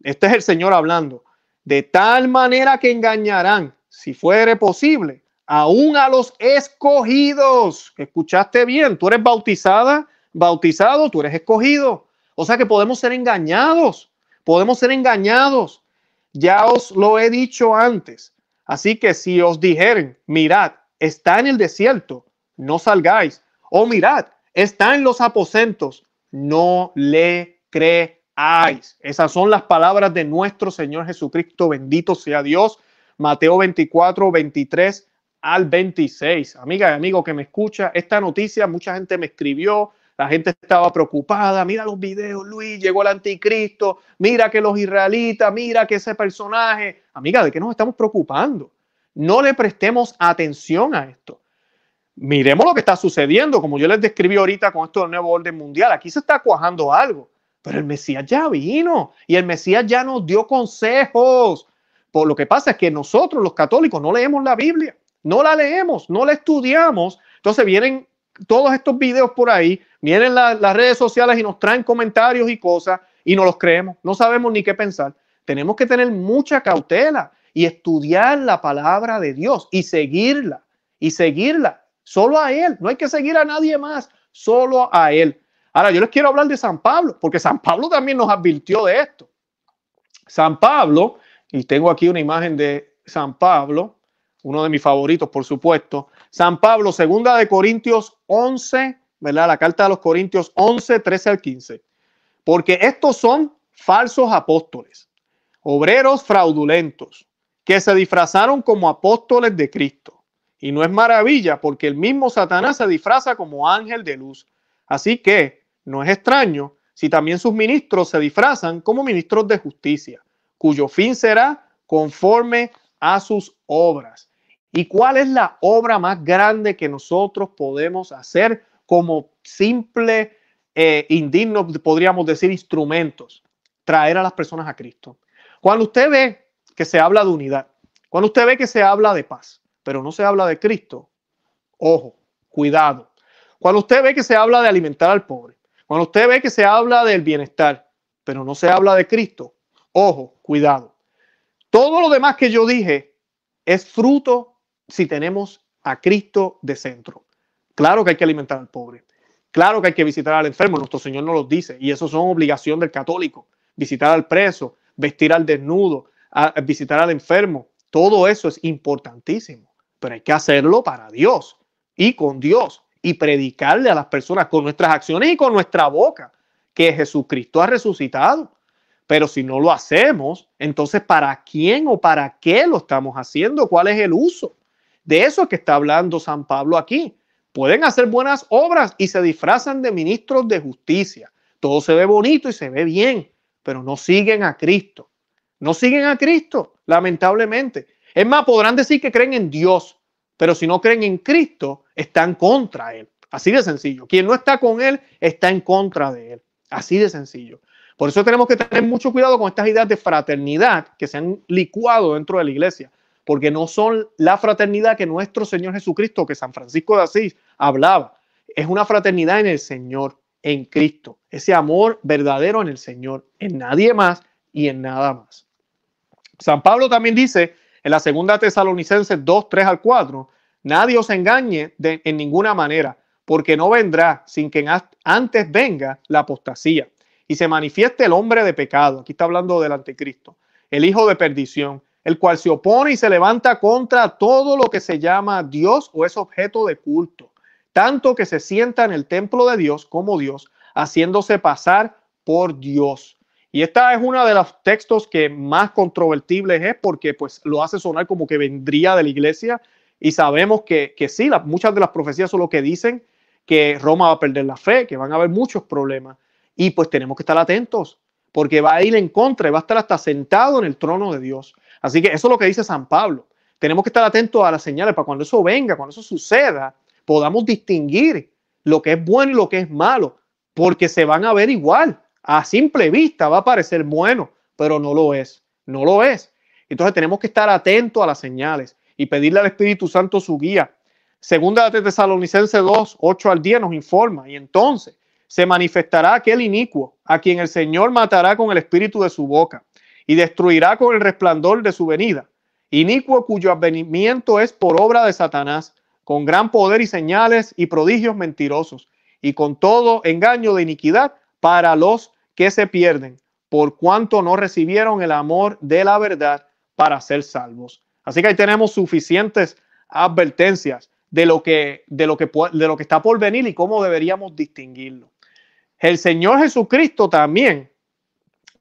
Este es el Señor hablando. De tal manera que engañarán, si fuere posible, aún a los escogidos. Escuchaste bien, tú eres bautizada, bautizado, tú eres escogido. O sea que podemos ser engañados, podemos ser engañados. Ya os lo he dicho antes. Así que si os dijeren, mirad, está en el desierto, no salgáis. O mirad, está en los aposentos, no le creáis. Esas son las palabras de nuestro Señor Jesucristo. Bendito sea Dios. Mateo 24, 23 al 26. Amiga y amigo que me escucha, esta noticia mucha gente me escribió, la gente estaba preocupada, mira los videos, Luis, llegó el anticristo, mira que los israelitas, mira que ese personaje, amiga, ¿de qué nos estamos preocupando? No le prestemos atención a esto. Miremos lo que está sucediendo, como yo les describí ahorita con esto del nuevo orden mundial, aquí se está cuajando algo, pero el Mesías ya vino y el Mesías ya nos dio consejos. Por lo que pasa es que nosotros los católicos no leemos la Biblia no la leemos, no la estudiamos. Entonces vienen todos estos videos por ahí, vienen las redes sociales y nos traen comentarios y cosas y no los creemos, no sabemos ni qué pensar. Tenemos que tener mucha cautela y estudiar la palabra de Dios y seguirla y seguirla solo a Él. No hay que seguir a nadie más, solo a Él. Ahora, yo les quiero hablar de San Pablo, porque San Pablo también nos advirtió de esto. San Pablo, y tengo aquí una imagen de San Pablo, uno de mis favoritos, por supuesto. San Pablo, segunda de Corintios 11, La carta de los Corintios 11, 13 al 15. Porque estos son falsos apóstoles, obreros fraudulentos, que se disfrazaron como apóstoles de Cristo. Y no es maravilla, porque el mismo Satanás se disfraza como ángel de luz. Así que no es extraño si también sus ministros se disfrazan como ministros de justicia, cuyo fin será conforme a sus obras. ¿Y cuál es la obra más grande que nosotros podemos hacer como simple, eh, indigno, podríamos decir, instrumentos? Traer a las personas a Cristo. Cuando usted ve que se habla de unidad, cuando usted ve que se habla de paz, pero no se habla de Cristo, ojo, cuidado. Cuando usted ve que se habla de alimentar al pobre, cuando usted ve que se habla del bienestar, pero no se habla de Cristo, ojo, cuidado. Todo lo demás que yo dije es fruto si tenemos a Cristo de centro. Claro que hay que alimentar al pobre. Claro que hay que visitar al enfermo. Nuestro Señor nos lo dice. Y eso son obligación del católico. Visitar al preso, vestir al desnudo, visitar al enfermo. Todo eso es importantísimo. Pero hay que hacerlo para Dios y con Dios y predicarle a las personas con nuestras acciones y con nuestra boca que Jesucristo ha resucitado. Pero si no lo hacemos, entonces ¿para quién o para qué lo estamos haciendo? ¿Cuál es el uso? De eso es que está hablando San Pablo aquí. Pueden hacer buenas obras y se disfrazan de ministros de justicia. Todo se ve bonito y se ve bien, pero no siguen a Cristo. No siguen a Cristo, lamentablemente. Es más, podrán decir que creen en Dios, pero si no creen en Cristo, están contra Él. Así de sencillo. Quien no está con Él está en contra de Él. Así de sencillo. Por eso tenemos que tener mucho cuidado con estas ideas de fraternidad que se han licuado dentro de la iglesia porque no son la fraternidad que nuestro Señor Jesucristo, que San Francisco de Asís hablaba. Es una fraternidad en el Señor, en Cristo. Ese amor verdadero en el Señor, en nadie más y en nada más. San Pablo también dice en la segunda Tesalonicenses 2, 3 al 4, nadie os engañe de, en ninguna manera, porque no vendrá sin que antes venga la apostasía y se manifieste el hombre de pecado. Aquí está hablando del anticristo, el hijo de perdición el cual se opone y se levanta contra todo lo que se llama Dios o es objeto de culto, tanto que se sienta en el templo de Dios como Dios, haciéndose pasar por Dios. Y esta es uno de los textos que más controvertibles es porque pues lo hace sonar como que vendría de la iglesia y sabemos que, que sí, muchas de las profecías son lo que dicen que Roma va a perder la fe, que van a haber muchos problemas y pues tenemos que estar atentos porque va a ir en contra y va a estar hasta sentado en el trono de Dios. Así que eso es lo que dice San Pablo. Tenemos que estar atentos a las señales para cuando eso venga, cuando eso suceda, podamos distinguir lo que es bueno y lo que es malo, porque se van a ver igual. A simple vista va a parecer bueno, pero no lo es. No lo es. Entonces tenemos que estar atentos a las señales y pedirle al Espíritu Santo su guía. Segunda de Tesalonicense 2, 8 al 10 nos informa. Y entonces, se manifestará aquel inicuo, a quien el Señor matará con el espíritu de su boca y destruirá con el resplandor de su venida. Inicuo cuyo advenimiento es por obra de Satanás, con gran poder y señales y prodigios mentirosos, y con todo engaño de iniquidad para los que se pierden, por cuanto no recibieron el amor de la verdad para ser salvos. Así que ahí tenemos suficientes advertencias de lo que, de lo que, de lo que está por venir y cómo deberíamos distinguirlo. El Señor Jesucristo también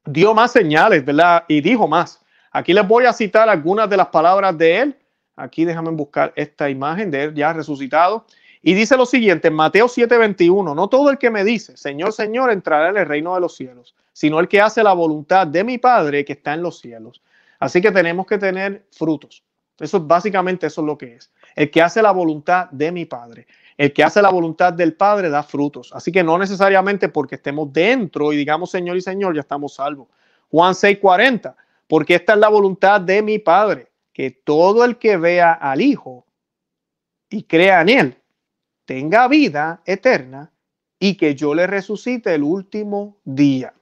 dio más señales, ¿verdad? Y dijo más. Aquí les voy a citar algunas de las palabras de él. Aquí déjame buscar esta imagen de él ya resucitado. Y dice lo siguiente, en Mateo 7:21, no todo el que me dice, Señor, Señor, entrará en el reino de los cielos, sino el que hace la voluntad de mi Padre que está en los cielos. Así que tenemos que tener frutos. Eso es básicamente eso es lo que es. El que hace la voluntad de mi Padre. El que hace la voluntad del Padre da frutos. Así que no necesariamente porque estemos dentro y digamos Señor y Señor, ya estamos salvos. Juan 6:40, porque esta es la voluntad de mi Padre, que todo el que vea al Hijo y crea en Él tenga vida eterna y que yo le resucite el último día.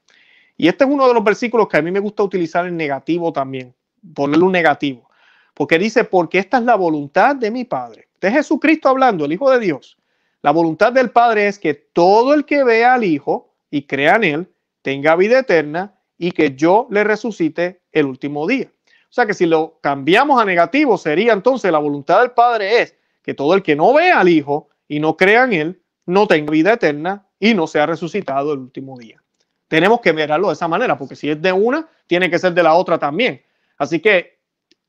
Y este es uno de los versículos que a mí me gusta utilizar en negativo también, ponerle un negativo, porque dice, porque esta es la voluntad de mi Padre. Es Jesucristo hablando, el Hijo de Dios. La voluntad del Padre es que todo el que vea al Hijo y crea en Él tenga vida eterna y que yo le resucite el último día. O sea que si lo cambiamos a negativo, sería entonces la voluntad del Padre es que todo el que no vea al Hijo y no crea en Él, no tenga vida eterna y no sea resucitado el último día. Tenemos que mirarlo de esa manera, porque si es de una, tiene que ser de la otra también. Así que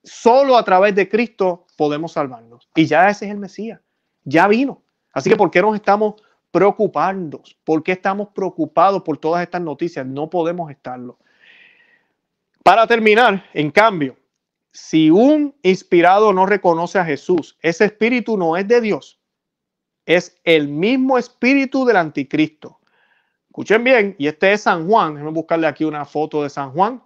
solo a través de Cristo podemos salvarnos. Y ya ese es el Mesías, ya vino. Así que ¿por qué nos estamos preocupando? ¿Por qué estamos preocupados por todas estas noticias? No podemos estarlo. Para terminar, en cambio, si un inspirado no reconoce a Jesús, ese espíritu no es de Dios, es el mismo espíritu del anticristo. Escuchen bien, y este es San Juan. Déjenme buscarle aquí una foto de San Juan.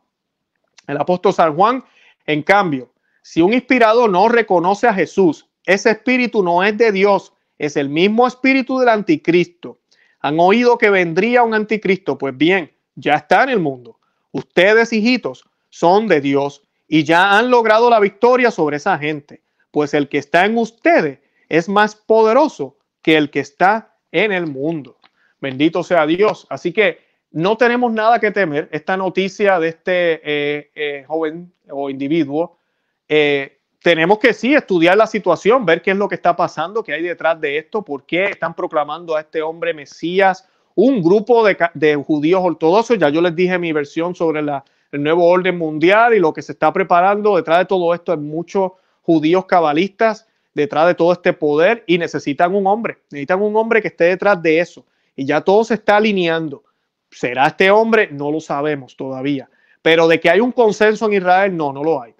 El apóstol San Juan, en cambio, si un inspirado no reconoce a Jesús, ese espíritu no es de Dios, es el mismo espíritu del anticristo. Han oído que vendría un anticristo, pues bien, ya está en el mundo. Ustedes, hijitos, son de Dios y ya han logrado la victoria sobre esa gente, pues el que está en ustedes es más poderoso que el que está en el mundo. Bendito sea Dios. Así que no tenemos nada que temer. Esta noticia de este eh, eh, joven o individuo, eh, tenemos que sí estudiar la situación, ver qué es lo que está pasando, qué hay detrás de esto, por qué están proclamando a este hombre Mesías, un grupo de, judíos ortodoxos. Ya yo les dije mi versión sobre la, el nuevo orden mundial y lo que se está preparando. Detrás de todo esto hay muchos judíos cabalistas detrás de todo este poder y necesitan un hombre, necesitan un hombre que esté detrás de eso. Y ya todo se está alineando. ¿Será este hombre? No lo sabemos todavía. Pero de que hay un consenso en Israel, no, no lo hay.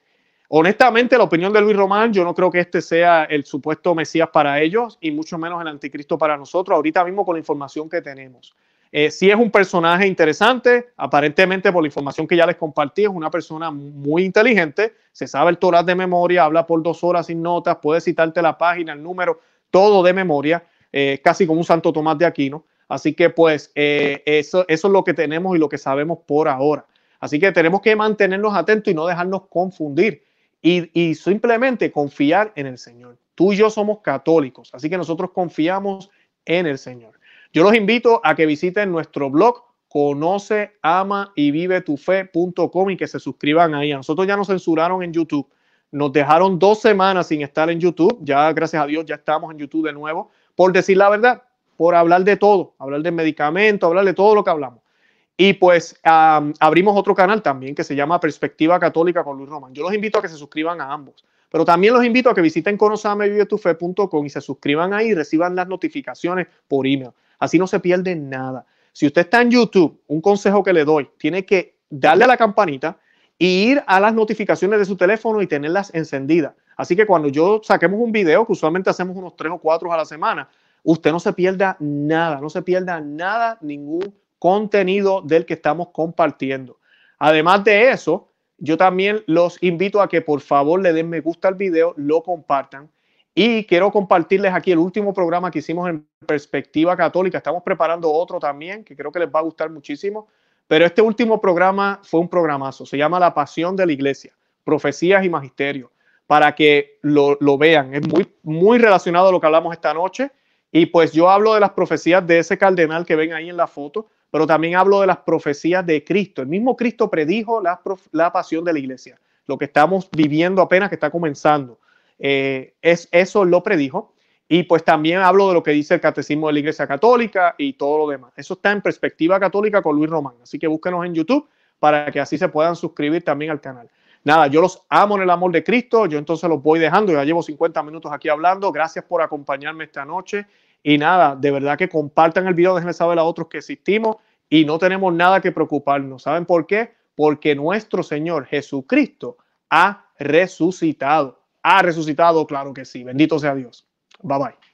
Honestamente, la opinión de Luis Román, yo no creo que este sea el supuesto Mesías para ellos y mucho menos el anticristo para nosotros, ahorita mismo con la información que tenemos. Eh, sí es un personaje interesante, aparentemente por la información que ya les compartí, es una persona muy inteligente, se sabe el Torah de memoria, habla por dos horas sin notas, puede citarte la página, el número, todo de memoria, eh, casi como un Santo Tomás de Aquino. Así que pues eh, eso, eso es lo que tenemos y lo que sabemos por ahora. Así que tenemos que mantenernos atentos y no dejarnos confundir y, simplemente confiar en el Señor. Tú y yo somos católicos, así que nosotros confiamos en el Señor. Yo los invito a que visiten nuestro blog conoce, ama y vive tu fe.com y que se suscriban ahí. A nosotros ya nos censuraron en YouTube. Nos dejaron dos semanas sin estar en YouTube. Ya, gracias a Dios, ya estamos en YouTube de nuevo. Por decir la verdad, por hablar de todo, hablar de medicamentos, hablar de todo lo que hablamos. Y pues abrimos otro canal también que se llama Perspectiva Católica con Luis Román. Yo los invito a que se suscriban a ambos. Pero también los invito a que visiten conoceamevivetufe.com y se suscriban ahí y reciban las notificaciones por email. Así no se pierde nada. Si usted está en YouTube, un consejo que le doy, tiene que darle a la campanita e ir a las notificaciones de su teléfono y tenerlas encendidas. Así que cuando yo saquemos un video, que usualmente hacemos unos tres o cuatro a la semana, usted no se pierda nada, no se pierda nada, ningún contenido del que estamos compartiendo. Además de eso, yo también los invito a que por favor le den me gusta al video, lo compartan Y quiero compartirles aquí el último programa que hicimos en Perspectiva Católica. Estamos preparando otro también que creo que les va a gustar muchísimo. Pero este último programa fue un programazo. Se llama La Pasión de la Iglesia, Profecías y Magisterio, para que lo, vean. Es muy, muy relacionado a lo que hablamos esta noche. Y pues yo hablo de las profecías de ese cardenal que ven ahí en la foto, pero también hablo de las profecías de Cristo. El mismo Cristo predijo la, pasión de la iglesia, lo que estamos viviendo apenas que está comenzando. Eh, es, eso lo predijo. Y pues también hablo de lo que dice el Catecismo de la Iglesia Católica y todo lo demás. Eso está en perspectiva católica con Luis Román. Así que búsquenos en YouTube para que así se puedan suscribir también al canal. Nada, yo los amo en el amor de Cristo. Yo entonces los voy dejando. Ya llevo 50 minutos aquí hablando. Gracias por acompañarme esta noche. Y nada, de verdad que compartan el video, déjenme saber a otros que existimos y no tenemos nada que preocuparnos. ¿Saben por qué? Porque nuestro Señor Jesucristo ha resucitado ha resucitado, claro que sí. Bendito sea Dios. Bye bye.